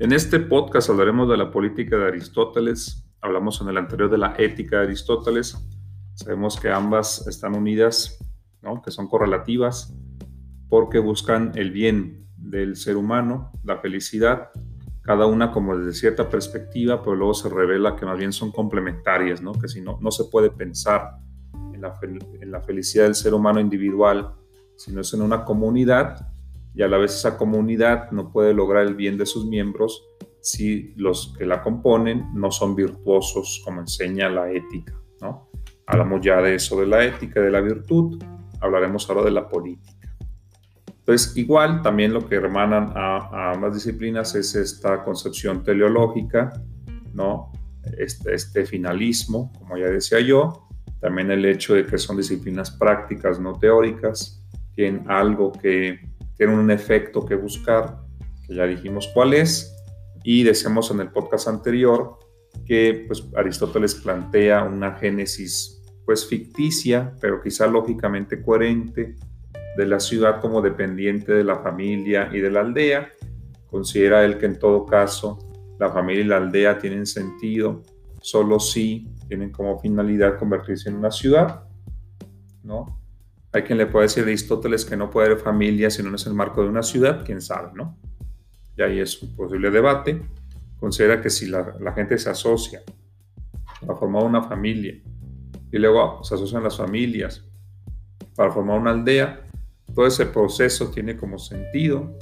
En este podcast hablaremos de la política de Aristóteles, hablamos en el anterior de la ética de Aristóteles, sabemos que ambas están unidas, ¿no? que son correlativas, porque buscan el bien del ser humano, la felicidad, cada una como desde cierta perspectiva, pero luego se revela que más bien son complementarias, ¿no? que si no, no se puede pensar en la, en la felicidad del ser humano individual, sino es en una comunidad y a la vez esa comunidad no puede lograr el bien de sus miembros si los que la componen no son virtuosos como enseña la ética. ¿no? Hablamos ya de eso, de la ética, de la virtud, hablaremos ahora de la política. Entonces, igual, también lo que hermanan a, ambas disciplinas es esta concepción teleológica, ¿no? Este, este, finalismo, como ya decía yo, también el hecho de que son disciplinas prácticas, no teóricas, tienen algo que, tienen un efecto que buscar, que ya dijimos cuál es, y decíamos en el podcast anterior que pues, Aristóteles plantea una génesis pues ficticia, pero quizá lógicamente coherente, de la ciudad como dependiente de la familia y de la aldea. Considera él que en todo caso la familia y la aldea tienen sentido solo si tienen como finalidad convertirse en una ciudad, ¿no? Hay quien le puede decir a Aristóteles que no puede haber familia si no es el marco de una ciudad, quién sabe, ¿no? Y ahí es un posible debate. Considera que si la, gente se asocia para formar una familia y luego se asocian las familias para formar una aldea, todo ese proceso tiene como sentido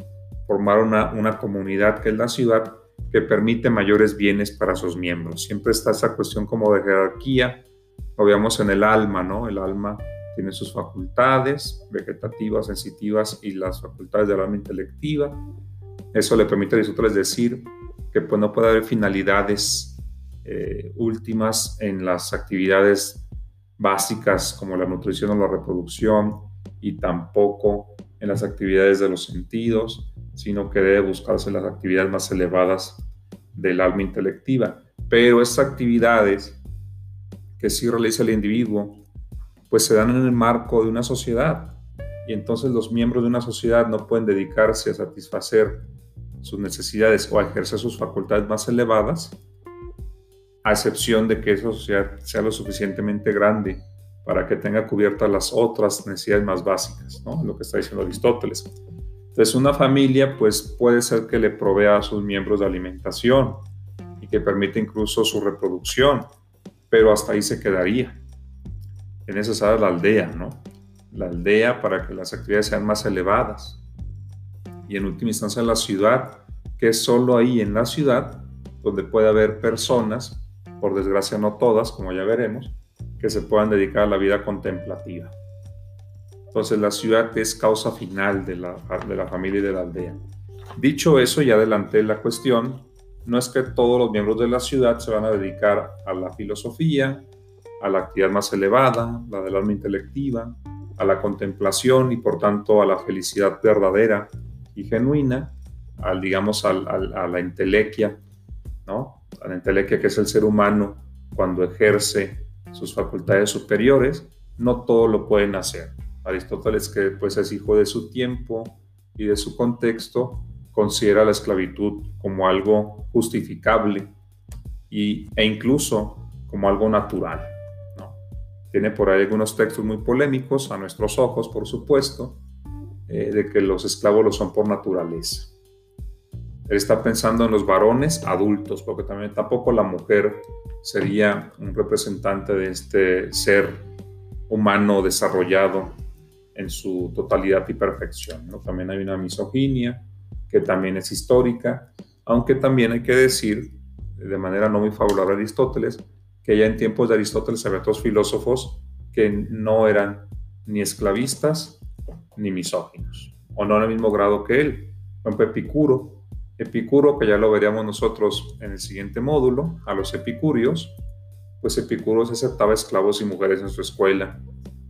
formar una, una comunidad que es la ciudad que permite mayores bienes para sus miembros. Siempre está esa cuestión como de jerarquía, lo veamos en el alma, ¿no? El alma tiene sus facultades vegetativas, sensitivas y las facultades del alma intelectiva. Eso le permite a Aristóteles decir que pues, no puede haber finalidades eh, últimas en las actividades básicas como la nutrición o la reproducción, y tampoco en las actividades de los sentidos, sino que debe buscarse las actividades más elevadas del alma intelectiva. Pero esas actividades que sí realiza el individuo, pues se dan en el marco de una sociedad. Y entonces los miembros de una sociedad no pueden dedicarse a satisfacer sus necesidades o a ejercer sus facultades más elevadas, a excepción de que esa sociedad sea lo suficientemente grande para que tenga cubiertas las otras necesidades más básicas. Lo que está diciendo Aristóteles. Entonces, una familia, pues puede ser que le provea a sus miembros de alimentación y que permite incluso su reproducción, pero hasta ahí se quedaría. Es necesaria la aldea, ¿no? La aldea para que las actividades sean más elevadas. Y en última instancia la ciudad, que es solo ahí en la ciudad donde puede haber personas, por desgracia no todas, como ya veremos, que se puedan dedicar a la vida contemplativa. Entonces la ciudad es causa final de la, de la familia y de la aldea. Dicho eso, ya adelanté la cuestión, no es que todos los miembros de la ciudad se van a dedicar a la filosofía, a la actividad más elevada, la del alma intelectiva, a la contemplación y por tanto a la felicidad verdadera y genuina, al, digamos, a la intelequia, ¿no? A la intelequia que es el ser humano cuando ejerce sus facultades superiores, no todo lo pueden hacer. Aristóteles, que pues es hijo de su tiempo y de su contexto, considera la esclavitud como algo justificable y, e incluso como algo natural. Tiene por ahí algunos textos muy polémicos, a nuestros ojos, por supuesto, eh, de que los esclavos lo son por naturaleza. Él está pensando en los varones adultos, porque también tampoco la mujer sería un representante de este ser humano desarrollado en su totalidad y perfección. ¿no? También hay una misoginia que también es histórica, aunque también hay que decir, de manera no muy favorable a Aristóteles, que ya en tiempos de Aristóteles había otros filósofos que no eran ni esclavistas ni misóginos, o no en el mismo grado que él. Por ejemplo, Epicuro Epicuro, que ya lo veríamos nosotros en el siguiente módulo, a los epicúreos, pues Epicuro se aceptaba esclavos y mujeres en su escuela.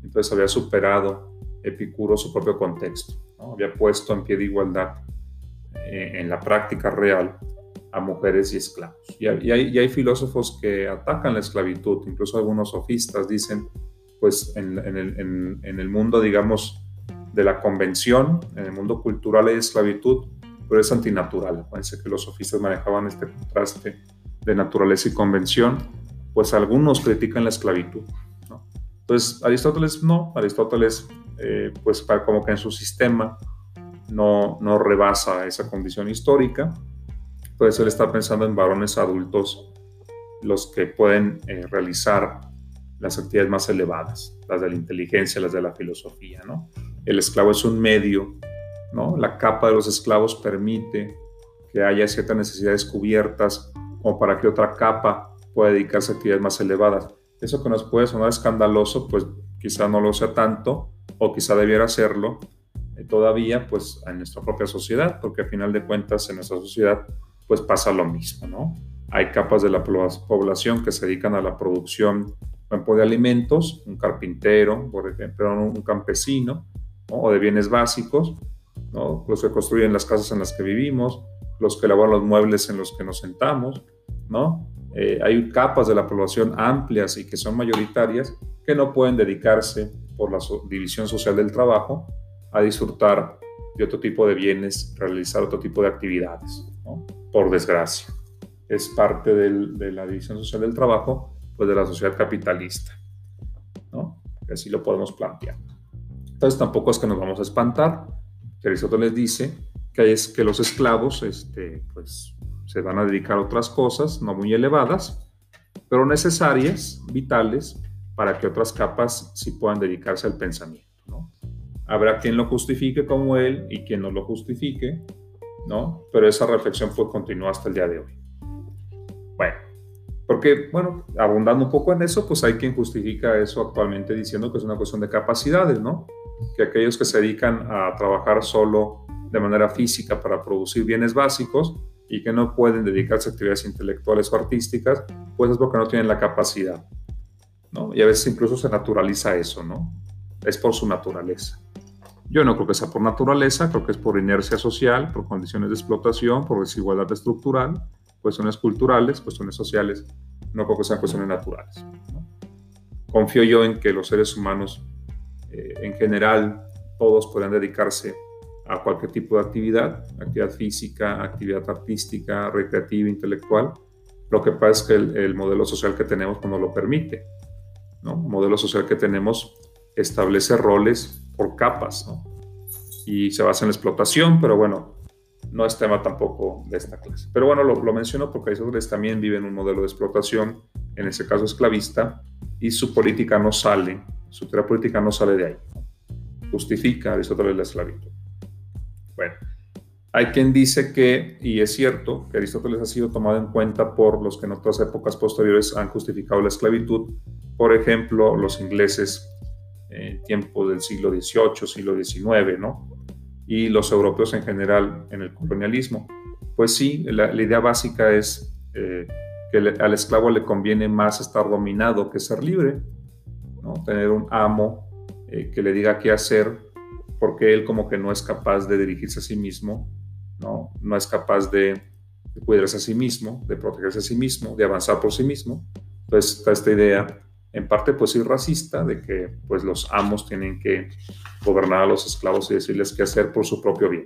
Entonces había superado Epicuro su propio contexto, había puesto en pie de igualdad eh, en la práctica real a mujeres y esclavos. Y hay, hay, filósofos que atacan la esclavitud, incluso algunos sofistas dicen, pues en, el, en el mundo, digamos, de la convención, en el mundo cultural hay esclavitud, pero es antinatural. Parece que los sofistas manejaban este contraste de naturaleza y convención, pues algunos critican la esclavitud. Entonces, Aristóteles no, Aristóteles, eh, pues para, como que en su sistema no, no rebasa esa condición histórica, pues él está pensando en varones adultos, los que pueden eh, realizar las actividades más elevadas, las de la inteligencia, las de la filosofía, ¿no? El esclavo es un medio, ¿no? La capa de los esclavos permite que haya ciertas necesidades cubiertas como para que otra capa pueda dedicarse a actividades más elevadas. Eso que nos puede sonar escandaloso, pues quizá no lo sea tanto, o quizá debiera serlo eh, todavía, pues en nuestra propia sociedad, porque al final de cuentas en nuestra sociedad, pues pasa lo mismo, ¿no? Hay capas de la población que se dedican a la producción de alimentos, un carpintero, por ejemplo, un campesino, o de bienes básicos, ¿no? los que construyen las casas en las que vivimos, los que elaboran los muebles en los que nos sentamos, ¿no? Eh, hay capas de la población amplias y que son mayoritarias que no pueden dedicarse por la división social del trabajo a disfrutar de otro tipo de bienes, realizar otro tipo de actividades, ¿no? Por desgracia. Es parte de la división social del trabajo, pues de la sociedad capitalista, ¿no? Así lo podemos plantear. Entonces tampoco es que nos vamos a espantar. Aristóteles dice que los esclavos, este, pues se van a dedicar a otras cosas, no muy elevadas, pero necesarias, vitales, para que otras capas sí puedan dedicarse al pensamiento. ¿no? Habrá quien lo justifique como él y quien no lo justifique, ¿no? pero esa reflexión fue continúa hasta el día de hoy. Bueno, porque, bueno, abundando un poco en eso, pues hay quien justifica eso actualmente diciendo que es una cuestión de capacidades, ¿no? Que aquellos que se dedican a trabajar solo de manera física para producir bienes básicos, y que no pueden dedicarse a actividades intelectuales o artísticas, pues es porque no tienen la capacidad. ¿no? Y a veces incluso se naturaliza eso, ¿no? Es por su naturaleza. Yo no creo que sea por naturaleza, creo que es por inercia social, por condiciones de explotación, por desigualdad estructural, cuestiones culturales, cuestiones sociales, no creo que sean cuestiones naturales. Confío yo en que los seres humanos, eh, en general, todos puedan dedicarse a cualquier tipo de actividad, actividad física, actividad artística, recreativa, intelectual. Lo que pasa es que el, modelo social que tenemos no lo permite. ¿no? El modelo social que tenemos establece roles por capas ¿no? y se basa en la explotación, pero bueno, no es tema tampoco de esta clase. Pero bueno, lo, menciono porque Aristóteles también vive en un modelo de explotación, en ese caso esclavista, y su política no sale, su teoría política no sale de ahí. Justifica Aristóteles la esclavitud. Bueno, hay quien dice que, y es cierto, que Aristóteles ha sido tomado en cuenta por los que en otras épocas posteriores han justificado la esclavitud, por ejemplo, los ingleses en tiempo del siglo XVIII, siglo XIX, ¿no? Y los europeos en general en el colonialismo. Pues sí, la, idea básica es eh, que al esclavo le conviene más estar dominado que ser libre, ¿no? Tener un amo eh, que le diga qué hacer porque él como que no es capaz de dirigirse a sí mismo, no, no es capaz de, cuidarse a sí mismo, de protegerse a sí mismo, de avanzar por sí mismo. Entonces está esta idea, en parte pues sí racista, de que pues los amos tienen que gobernar a los esclavos y decirles qué hacer por su propio bien,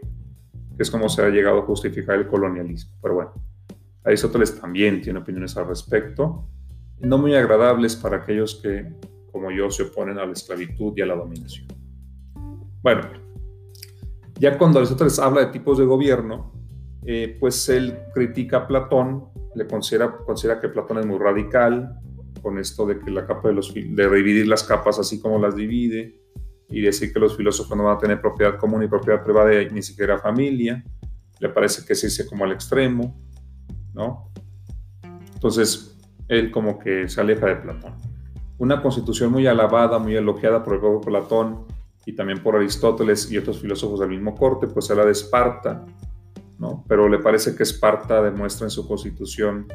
que es como se ha llegado a justificar el colonialismo. Pero bueno, Aristóteles también tiene opiniones al respecto, no muy agradables para aquellos que, como yo, se oponen a la esclavitud y a la dominación. Bueno, ya cuando Aristóteles habla de tipos de gobierno, eh, pues él critica a Platón, le considera, considera que Platón es muy radical, con esto de que la capa de, los, de dividir las capas así como las divide, y decir que los filósofos no van a tener propiedad común y propiedad privada ni siquiera familia, le parece que es irse como al extremo, ¿no? Entonces, él como que se aleja de Platón. Una constitución muy alabada, muy elogiada por el propio Platón, y también por Aristóteles y otros filósofos del mismo corte, pues habla de Esparta, ¿no? Pero le parece que Esparta demuestra en su constitución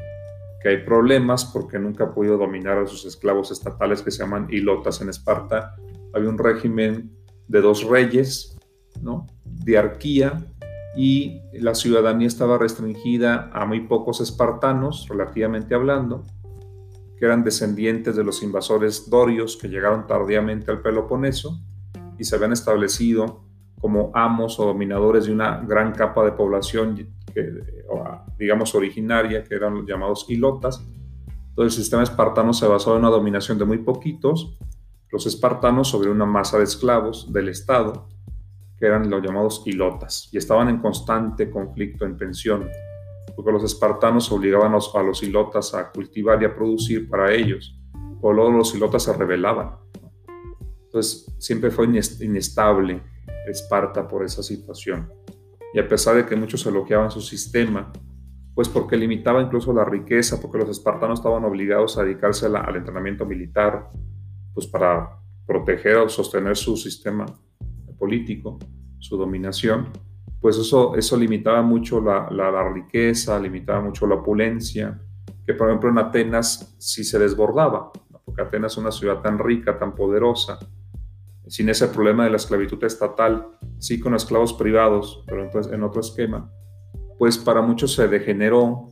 que hay problemas porque nunca ha podido dominar a sus esclavos estatales que se llaman ilotas en Esparta. Había un régimen de dos reyes, ¿no? Diarquía y la ciudadanía estaba restringida a muy pocos espartanos, relativamente hablando, que eran descendientes de los invasores dorios que llegaron tardíamente al Peloponeso y se habían establecido como amos o dominadores de una gran capa de población, que, digamos, originaria, que eran los llamados ilotas. Entonces el sistema espartano se basó en una dominación de muy poquitos, los espartanos sobre una masa de esclavos del Estado, que eran los llamados ilotas, y estaban en constante conflicto, en tensión, porque los espartanos obligaban a los, a ilotas a cultivar y a producir para ellos, o los ilotas se rebelaban. Entonces siempre fue inestable Esparta por esa situación. Y a pesar de que muchos elogiaban su sistema, pues porque limitaba incluso la riqueza, porque los espartanos estaban obligados a dedicarse al entrenamiento militar, pues para proteger o sostener su sistema político, su dominación, pues eso, eso limitaba mucho la, la, riqueza, limitaba mucho la opulencia, que por ejemplo en Atenas sí se desbordaba, porque Atenas es una ciudad tan rica, tan poderosa, sin ese problema de la esclavitud estatal, sí con esclavos privados, pero entonces en otro esquema, pues para muchos se degeneró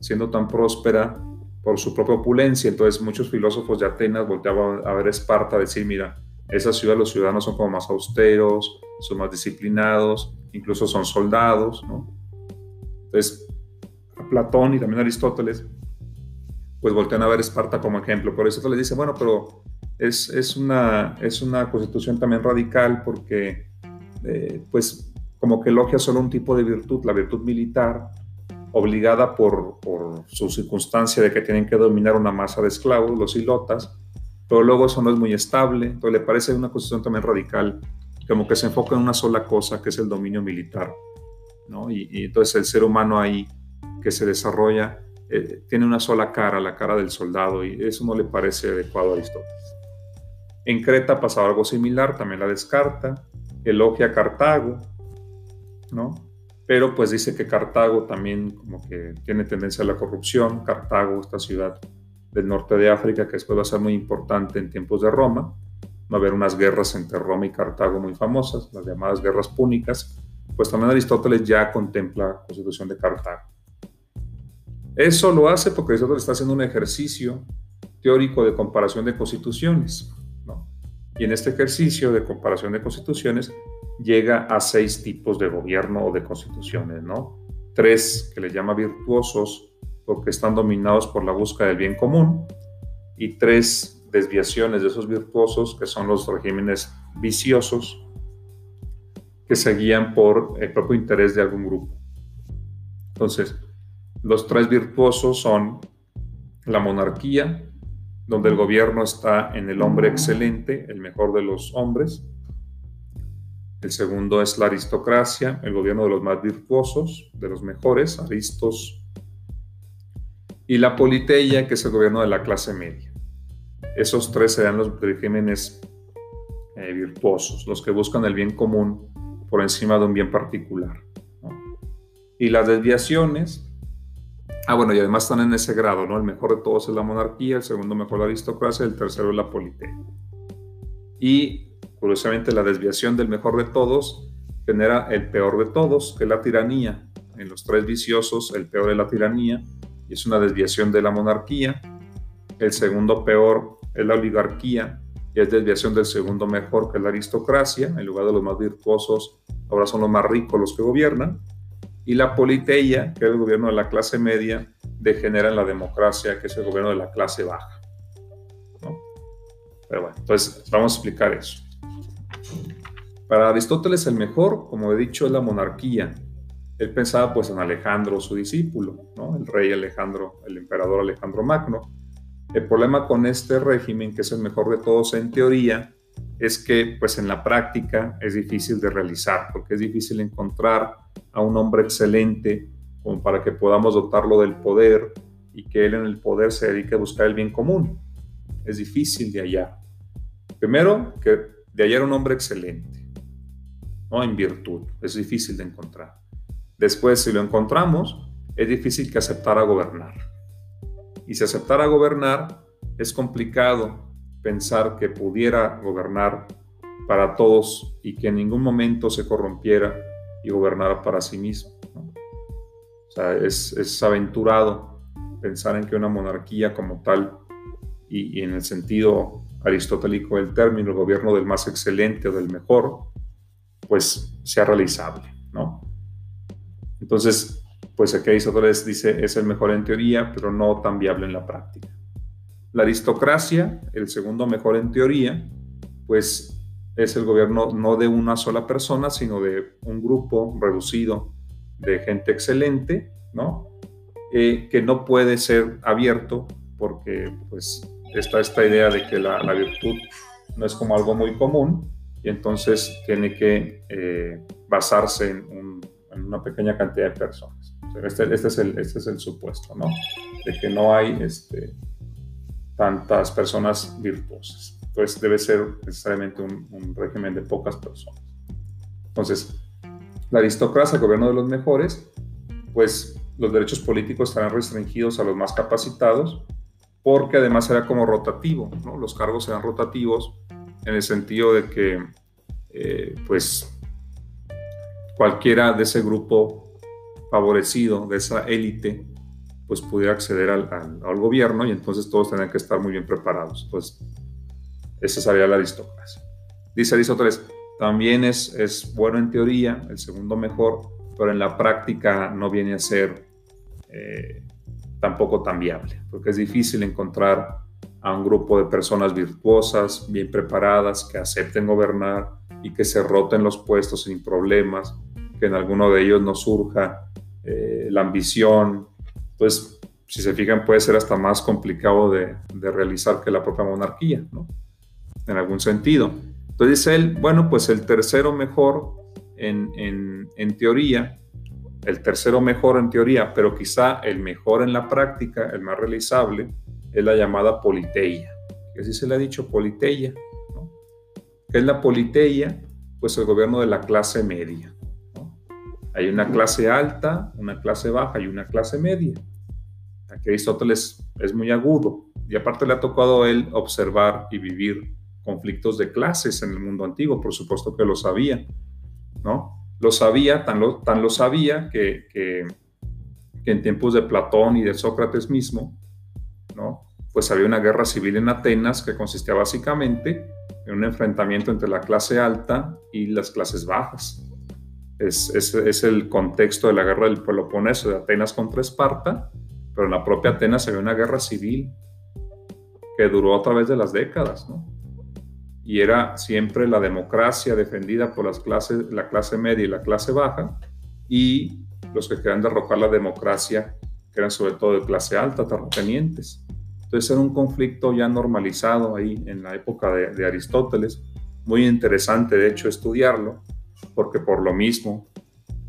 siendo tan próspera por su propia opulencia. Entonces muchos filósofos de Atenas volteaban a ver Esparta, a decir, mira, esa ciudad los ciudadanos son como más austeros, son más disciplinados, incluso son soldados, ¿no? Entonces, Platón y también Aristóteles, pues voltean a ver Esparta como ejemplo. Por eso les dice, bueno, pero es, una, es una constitución también radical porque, eh, pues, como que elogia solo un tipo de virtud, la virtud militar, obligada por, por, su circunstancia de que tienen que dominar una masa de esclavos, los ilotas, pero luego eso no es muy estable, entonces le parece una constitución también radical, como que se enfoca en una sola cosa, que es el dominio militar, ¿no? Y, y entonces el ser humano ahí que se desarrolla eh, tiene una sola cara, la cara del soldado, y eso no le parece adecuado a Aristóteles. En Creta pasaba algo similar, también la descarta, elogia a Cartago, ¿no? Pero pues dice que Cartago también como que tiene tendencia a la corrupción, Cartago, esta ciudad del norte de África, que después va a ser muy importante en tiempos de Roma, va a haber unas guerras entre Roma y Cartago muy famosas, las llamadas guerras púnicas, pues también Aristóteles ya contempla la constitución de Cartago. Eso lo hace porque Aristóteles está haciendo un ejercicio teórico de comparación de constituciones. Y en este ejercicio de comparación de constituciones llega a seis tipos de gobierno o de constituciones, ¿no? Tres que le llama virtuosos porque están dominados por la búsqueda del bien común y tres desviaciones de esos virtuosos que son los regímenes viciosos que se guían por el propio interés de algún grupo. Entonces, los tres virtuosos son la monarquía, donde el gobierno está en el hombre excelente, el mejor de los hombres. El segundo es la aristocracia, el gobierno de los más virtuosos, de los mejores, aristos. Y la politeia, que es el gobierno de la clase media. Esos tres serán los regímenes eh, virtuosos, los que buscan el bien común por encima de un bien particular. Y las desviaciones Ah, bueno, y además están en ese grado, ¿no? El mejor de todos es la monarquía, el segundo mejor la aristocracia, el tercero es la politeia. Y, curiosamente, la desviación del mejor de todos genera el peor de todos, que es la tiranía. En los tres viciosos, el peor es la tiranía, y es una desviación de la monarquía. El segundo peor es la oligarquía, y es desviación del segundo mejor, que es la aristocracia. En lugar de los más virtuosos, ahora son los más ricos los que gobiernan y la politeia, que es el gobierno de la clase media, degenera en la democracia, que es el gobierno de la clase baja. Pero bueno, entonces vamos a explicar eso. Para Aristóteles el mejor, como he dicho, es la monarquía. Él pensaba pues en Alejandro, su discípulo, ¿no? el rey Alejandro, el emperador Alejandro Magno. El problema con este régimen, que es el mejor de todos en teoría, es que pues en la práctica es difícil de realizar, porque es difícil encontrar a un hombre excelente como para que podamos dotarlo del poder y que él en el poder se dedique a buscar el bien común. Es difícil de hallar. Primero, que de hallar un hombre excelente, no en virtud, es difícil de encontrar. Después, si lo encontramos, es difícil que aceptara gobernar. Y si aceptara gobernar, es complicado pensar que pudiera gobernar para todos y que en ningún momento se corrompiera y gobernara para sí mismo. O sea, es, aventurado pensar en que una monarquía como tal, y, en el sentido aristotélico del término, el gobierno del más excelente o del mejor, pues sea realizable, ¿no? Entonces, pues aquí Aristóteles dice es el mejor en teoría, pero no tan viable en la práctica. La aristocracia, el segundo mejor en teoría, pues es el gobierno no de una sola persona, sino de un grupo reducido de gente excelente, ¿no? Eh, que no puede ser abierto porque pues está esta idea de que la, virtud no es como algo muy común y entonces tiene que eh, basarse en, una pequeña cantidad de personas. este, este, es el, este es el supuesto, ¿no? De que no hay este, tantas personas virtuosas. Entonces debe ser necesariamente un, régimen de pocas personas. Entonces, la aristocracia, el gobierno de los mejores, pues los derechos políticos estarán restringidos a los más capacitados, porque además era como rotativo, ¿no? los cargos eran rotativos en el sentido de que, eh, pues, cualquiera de ese grupo favorecido, de esa élite, pues pudiera acceder al, al, gobierno y entonces todos tenían que estar muy bien preparados. Entonces, esa sería la aristocracia. Dice Aristóteles, también es, es bueno en teoría, el segundo mejor, pero en la práctica no viene a ser eh, tampoco tan viable, porque es difícil encontrar a un grupo de personas virtuosas, bien preparadas, que acepten gobernar y que se roten los puestos sin problemas, que en alguno de ellos no surja eh, la ambición. Entonces, si se fijan, puede ser hasta más complicado de, de realizar que la propia monarquía, ¿no? En algún sentido. Entonces dice él, bueno, pues el tercero mejor en, en, teoría, el tercero mejor en teoría, pero quizá el mejor en la práctica, el más realizable, es la llamada politeia. Que así se le ha dicho politeia. ¿Qué es la politeia? Pues el gobierno de la clase media. Hay una clase alta, una clase baja y una clase media. Aquí Aristóteles es muy agudo y aparte le ha tocado a él observar y vivir conflictos de clases en el mundo antiguo, por supuesto que lo sabía, ¿no? Lo sabía, tan lo, tan lo sabía que, que, en tiempos de Platón y de Sócrates mismo, ¿no? Pues había una guerra civil en Atenas que consistía básicamente en un enfrentamiento entre la clase alta y las clases bajas. Es, es, el contexto de la guerra del Peloponeso de Atenas contra Esparta, pero en la propia Atenas había una guerra civil que duró a través de las décadas, ¿no? y era siempre la democracia defendida por las clases, la clase media y la clase baja, y los que querían derrocar la democracia, que eran sobre todo de clase alta, terratenientes. Entonces era un conflicto ya normalizado ahí en la época de, Aristóteles, muy interesante de hecho estudiarlo, porque por lo mismo,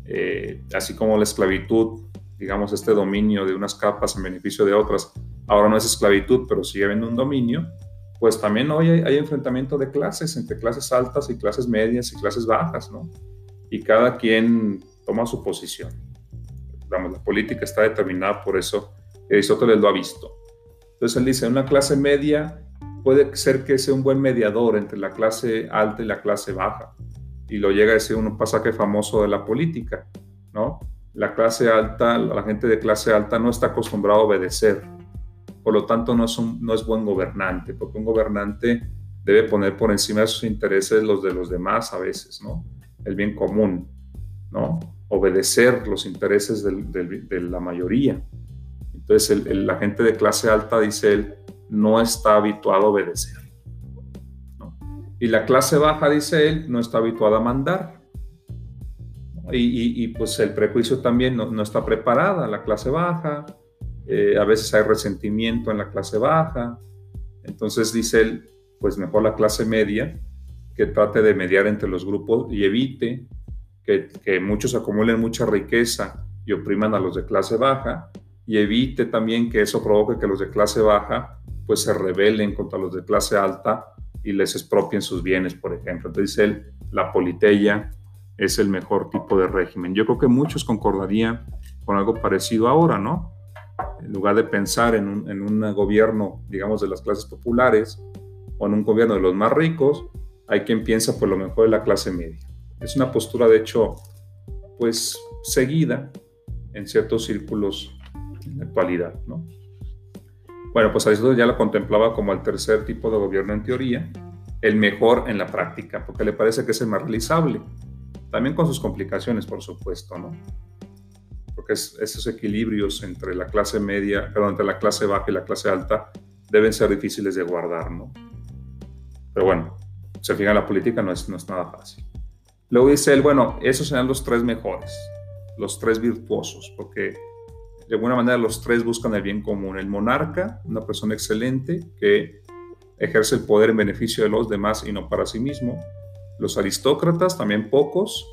eh, así como la esclavitud, digamos, este dominio de unas capas en beneficio de otras, ahora no es esclavitud, pero sigue habiendo un dominio, pues también hoy hay, enfrentamiento de clases entre clases altas y clases medias y clases bajas, ¿no? Y cada quien toma su posición. Vamos, la política está determinada por eso. Aristóteles lo ha visto. Entonces él dice, una clase media puede ser que sea un buen mediador entre la clase alta y la clase baja. Y lo llega a decir un pasaje famoso de la política, ¿no? La clase alta, la gente de clase alta no está acostumbrada a obedecer, por lo tanto no es, no es buen gobernante, porque un gobernante debe poner por encima de sus intereses los de los demás a veces, ¿no? El bien común, ¿no? Obedecer los intereses de la mayoría. Entonces la gente de clase alta, dice él, no está habituado a obedecer. Y la clase baja, dice él, no está habituada a mandar. Y, pues el prejuicio también no, no está preparada, la clase baja, eh, a veces hay resentimiento en la clase baja, entonces dice él, pues mejor la clase media, que trate de mediar entre los grupos y evite que, muchos acumulen mucha riqueza y opriman a los de clase baja, y evite también que eso provoque que los de clase baja pues se rebelen contra los de clase alta y les expropien sus bienes, por ejemplo. Entonces él, la politeia es el mejor tipo de régimen. Yo creo que muchos concordarían con algo parecido ahora, ¿no? en lugar de pensar en un, gobierno, digamos, de las clases populares o en un gobierno de los más ricos, hay quien piensa por lo mejor de la clase media. Es una postura, de hecho, pues seguida en ciertos círculos en la actualidad, ¿no? Bueno, pues Aristóteles ya lo contemplaba como el tercer tipo de gobierno en teoría, el mejor en la práctica, porque le parece que es el más realizable. También con sus complicaciones, por supuesto, ¿no? Porque esos equilibrios entre la clase media, perdón, entre la clase baja y la clase alta deben ser difíciles de guardar, ¿no? Pero bueno, se fija la política no es, no es nada fácil. Luego dice él, bueno, esos serán los tres mejores, los tres virtuosos, porque de alguna manera los tres buscan el bien común. El monarca, una persona excelente que ejerce el poder en beneficio de los demás y no para sí mismo. Los aristócratas, también pocos,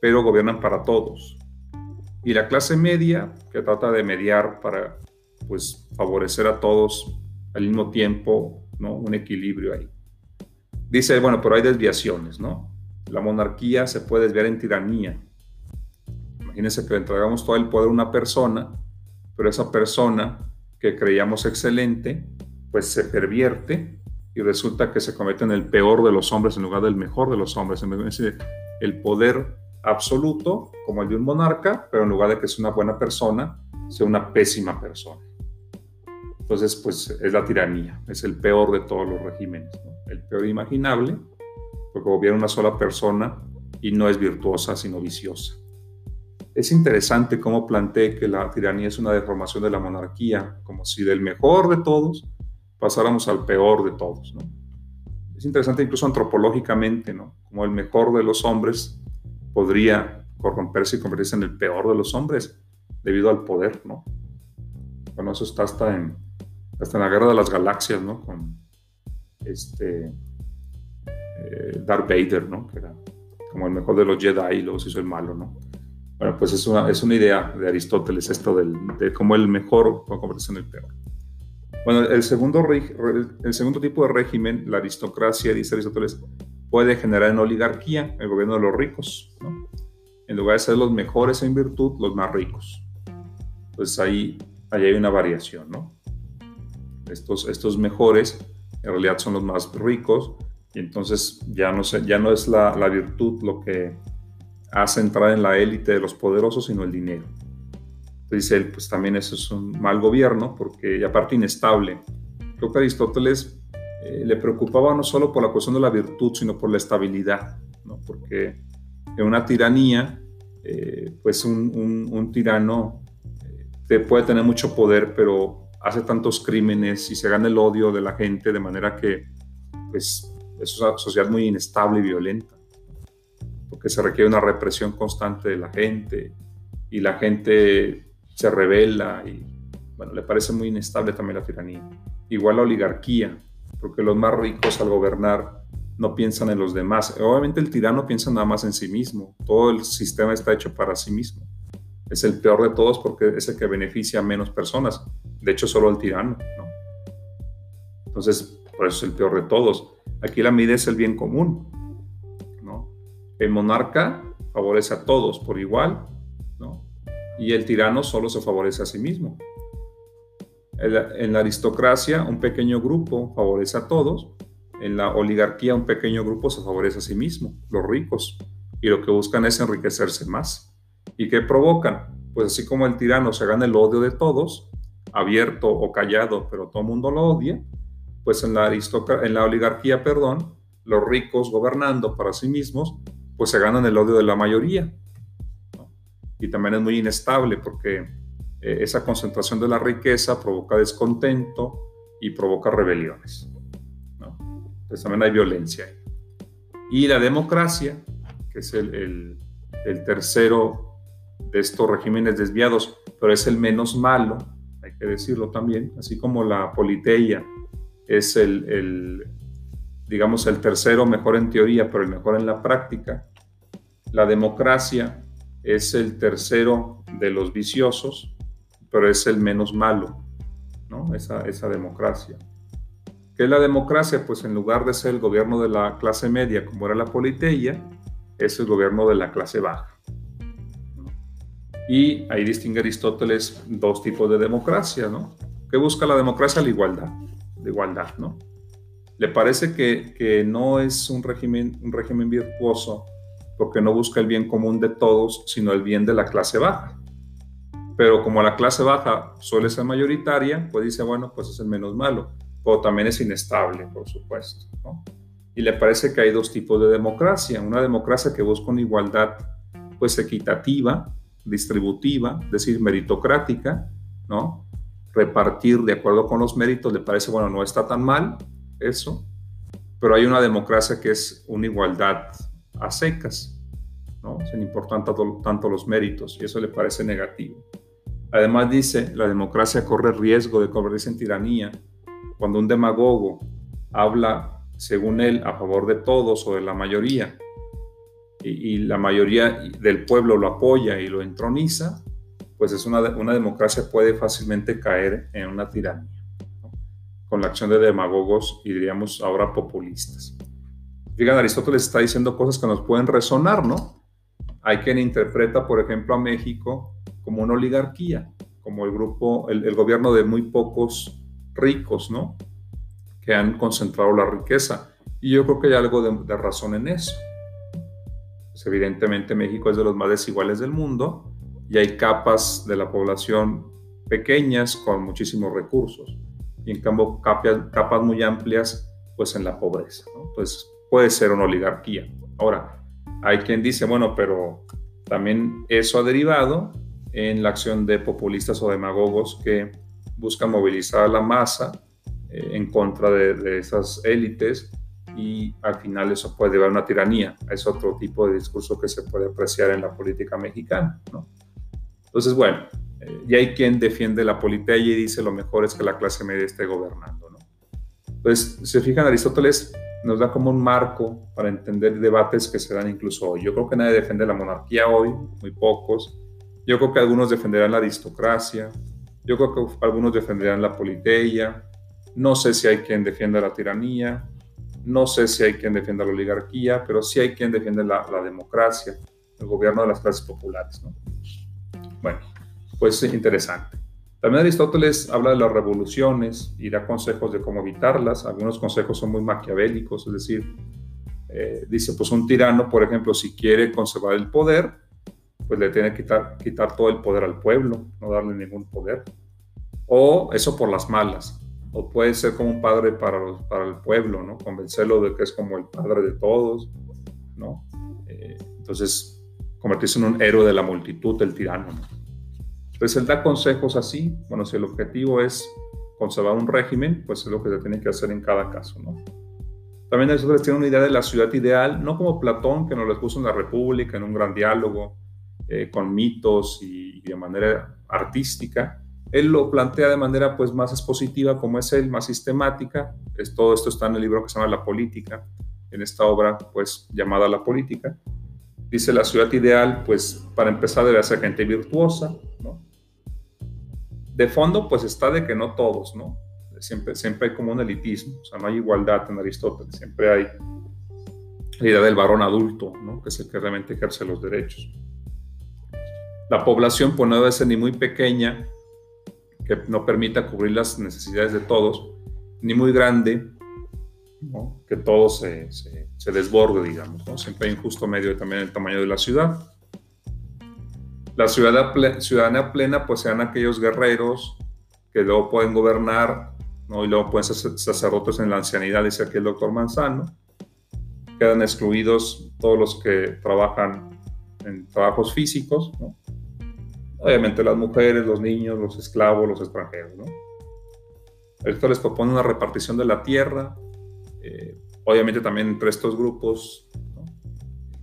pero gobiernan para todos. Y la clase media, que trata de mediar para pues, favorecer a todos al mismo tiempo, ¿no? un equilibrio ahí. Dice, bueno, pero hay desviaciones, ¿no? La monarquía se puede desviar en tiranía. Imagínense que le entregamos todo el poder a una persona, pero esa persona que creíamos excelente, pues se pervierte y resulta que se convierte en el peor de los hombres en lugar del mejor de los hombres. En vez de el poder absoluto, como el de un monarca, pero en lugar de que sea una buena persona, sea una pésima persona. Entonces, pues es la tiranía, es el peor de todos los regímenes, el peor imaginable, porque gobierna una sola persona y no es virtuosa, sino viciosa. Es interesante cómo planteé que la tiranía es una deformación de la monarquía, como si del mejor de todos pasáramos al peor de todos. Es interesante incluso antropológicamente, ¿no? como el mejor de los hombres podría corromperse y convertirse en el peor de los hombres debido al poder. ¿no? Bueno, eso está hasta en hasta en la guerra de las galaxias, ¿no? Con este eh, Darth Vader, ¿no? Que era como el mejor de los Jedi y luego se hizo el malo, ¿no? Bueno, pues es una, es una idea de Aristóteles esto del, de cómo el mejor puede convertirse en el peor. Bueno, el segundo, tipo de régimen, la aristocracia, dice Aristóteles, puede generar en oligarquía, el gobierno de los ricos. En lugar de ser los mejores en virtud, los más ricos. Pues ahí, hay una variación, estos, mejores en realidad son los más ricos y entonces ya no, ya no es la, la virtud lo que hace entrar en la élite de los poderosos, sino el dinero. Dice él, pues también eso es un mal gobierno, porque y aparte inestable. Creo que Aristóteles eh, le preocupaba no solo por la cuestión de la virtud, sino por la estabilidad, ¿no? porque en una tiranía, eh, pues un, un, tirano eh, puede tener mucho poder, pero hace tantos crímenes y se gana el odio de la gente de manera que pues, es una sociedad muy inestable y violenta, porque se requiere una represión constante de la gente y la gente se revela y bueno, le parece muy inestable también la tiranía. Igual la oligarquía, porque los más ricos al gobernar no piensan en los demás. Obviamente el tirano piensa nada más en sí mismo, todo el sistema está hecho para sí mismo. Es el peor de todos porque es el que beneficia a menos personas de hecho, solo el tirano, ¿no? Entonces, por eso es el peor de todos. Aquí la medida es el bien común, ¿no? El monarca favorece a todos por igual. Y el tirano solo se favorece a sí mismo. En la aristocracia, un pequeño grupo favorece a todos. En la oligarquía, un pequeño grupo se favorece a sí mismo, los ricos. Y lo que buscan es enriquecerse más. ¿Y qué provocan? Pues así como el tirano se gana el odio de todos, abierto o callado, pero todo el mundo lo odia, pues en la, en la oligarquía, perdón, los ricos gobernando para sí mismos, pues se ganan el odio de la mayoría. Y también es muy inestable porque eh, esa concentración de la riqueza provoca descontento y provoca rebeliones. ¿no? Entonces también hay violencia. Y la democracia, que es el, el tercero de estos regímenes desviados, pero es el menos malo, hay que decirlo también, así como la politeia es el, digamos, el tercero mejor en teoría, pero el mejor en la práctica. La democracia es el tercero de los viciosos, pero es el menos malo, ¿no? Esa, esa democracia. ¿Qué es la democracia? Pues en lugar de ser el gobierno de la clase media, como era la politeia, es el gobierno de la clase baja. Y ahí distingue Aristóteles dos tipos de democracia, ¿no? ¿Qué busca la democracia? La igualdad, la igualdad, ¿no? Le parece que, que no es un régimen, un régimen virtuoso porque no busca el bien común de todos, sino el bien de la clase baja. Pero como la clase baja suele ser mayoritaria, pues dice, bueno, pues es el menos malo, pero también es inestable, por supuesto, y le parece que hay dos tipos de democracia. Una democracia que busca una igualdad pues equitativa, distributiva, es decir, meritocrática, ¿no? Repartir de acuerdo con los méritos le parece, bueno, no está tan mal eso, pero hay una democracia que es una igualdad a secas, ¿no? Sin importar tanto, tanto los méritos, y eso le parece negativo. Además dice, la democracia corre riesgo de convertirse en tiranía cuando un demagogo habla, según él, a favor de todos o de la mayoría, y, la mayoría del pueblo lo apoya y lo entroniza, pues es una, una democracia puede fácilmente caer en una tiranía, con la acción de demagogos y diríamos ahora populistas. Fíjense, Aristóteles está diciendo cosas que nos pueden resonar, ¿no? Hay quien interpreta, por ejemplo, a México como una oligarquía, como el grupo, el, el gobierno de muy pocos ricos, ¿no? Que han concentrado la riqueza. Y yo creo que hay algo de, razón en eso. Pues evidentemente México es de los más desiguales del mundo y hay capas de la población pequeñas con muchísimos recursos y en cambio capas, capas muy amplias pues en la pobreza. ¿no? Entonces puede ser una oligarquía. Ahora, hay quien dice, bueno, pero también eso ha derivado en la acción de populistas o demagogos que busca movilizar a la masa eh, en contra de, esas élites y al final eso puede llevar a una tiranía. Es otro tipo de discurso que se puede apreciar en la política mexicana. ¿no? Entonces, bueno, eh, y hay quien defiende la politeia y dice lo mejor es que la clase media esté gobernando. ¿no? Entonces, se fijan, Aristóteles nos da como un marco para entender debates que se dan incluso hoy. Yo creo que nadie defiende la monarquía hoy, muy pocos. Yo creo que algunos defenderán la aristocracia, yo creo que algunos defenderán la politeia, no sé si hay quien defienda la tiranía, no sé si hay quien defienda la oligarquía, pero sí hay quien defiende la, democracia, el gobierno de las clases populares. ¿no? Bueno, pues interesante. También Aristóteles habla de las revoluciones y da consejos de cómo evitarlas. Algunos consejos son muy maquiavélicos, es decir, eh, dice, pues un tirano, por ejemplo, si quiere conservar el poder, pues le tiene que quitar, todo el poder al pueblo, no darle ningún poder. O eso por las malas. O puede ser como un padre para, el pueblo, ¿no? Convencerlo de que es como el padre de todos, ¿no? Eh, entonces, convertirse en un héroe de la multitud, el tirano, ¿no? Entonces, consejos así. Bueno, si el objetivo es conservar un régimen, pues es lo que se tiene que hacer en cada caso, ¿no? También nosotros tienen una idea de la ciudad ideal, no como Platón, que nos la puso en la República, en un gran diálogo, eh, con mitos y, de manera artística. Él lo plantea de manera pues más expositiva como es él, más sistemática. Es, todo esto está en el libro que se llama La Política, en esta obra pues llamada La Política. Dice la ciudad ideal, pues para empezar debe ser gente virtuosa, ¿no? De fondo pues está de que no todos, ¿no? Siempre, siempre hay como un elitismo, o sea, no hay igualdad en Aristóteles, siempre hay la idea del varón adulto, ¿no? Que es el que realmente ejerce los derechos la población pues no debe ser ni muy pequeña, que no permita cubrir las necesidades de todos, ni muy grande, que todo se, se, desborde, digamos. ¿no? Siempre hay un justo medio también el tamaño de la ciudad. La ciudadana plena, pues sean aquellos guerreros que luego pueden gobernar, ¿no? y luego pueden ser sacerdotes en la ancianidad, dice aquí el doctor Manzano. Quedan excluidos todos los que trabajan en trabajos físicos, ¿no? Obviamente las mujeres, los niños, los esclavos, los extranjeros. ¿no? Esto les propone una repartición de la tierra, eh, obviamente también entre estos grupos,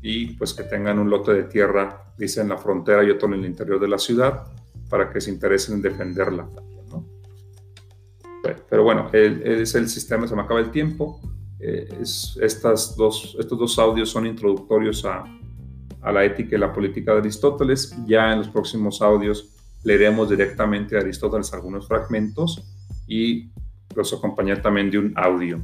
y pues que tengan un lote de tierra, dice en la frontera y otro en el interior de la ciudad, para que se interesen en defenderla. Pero bueno, es el sistema, se me acaba el tiempo. Eh, es, estas dos, estos dos audios son introductorios a, a la ética y la política de Aristóteles. Ya en los próximos audios leeremos directamente a Aristóteles algunos fragmentos y los acompañar también de un audio.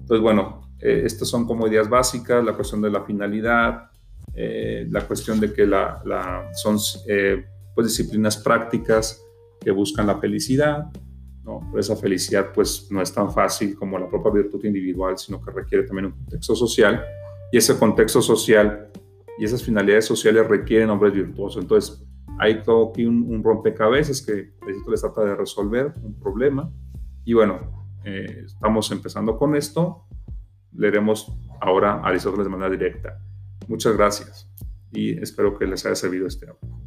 Entonces, bueno, eh, estas son como ideas básicas, la cuestión de la finalidad, eh, la cuestión de que la, son eh, pues disciplinas prácticas que buscan la felicidad, ¿no? Pero esa felicidad pues no es tan fácil como la propia virtud individual, sino que requiere también un contexto social y ese contexto social y esas finalidades sociales requieren hombres virtuosos. Entonces, hay todo aquí un, rompecabezas que les trata de resolver un problema. Y bueno, eh, estamos empezando con esto. Leeremos ahora a Aristóteles de manera directa. Muchas gracias y espero que les haya servido este audio.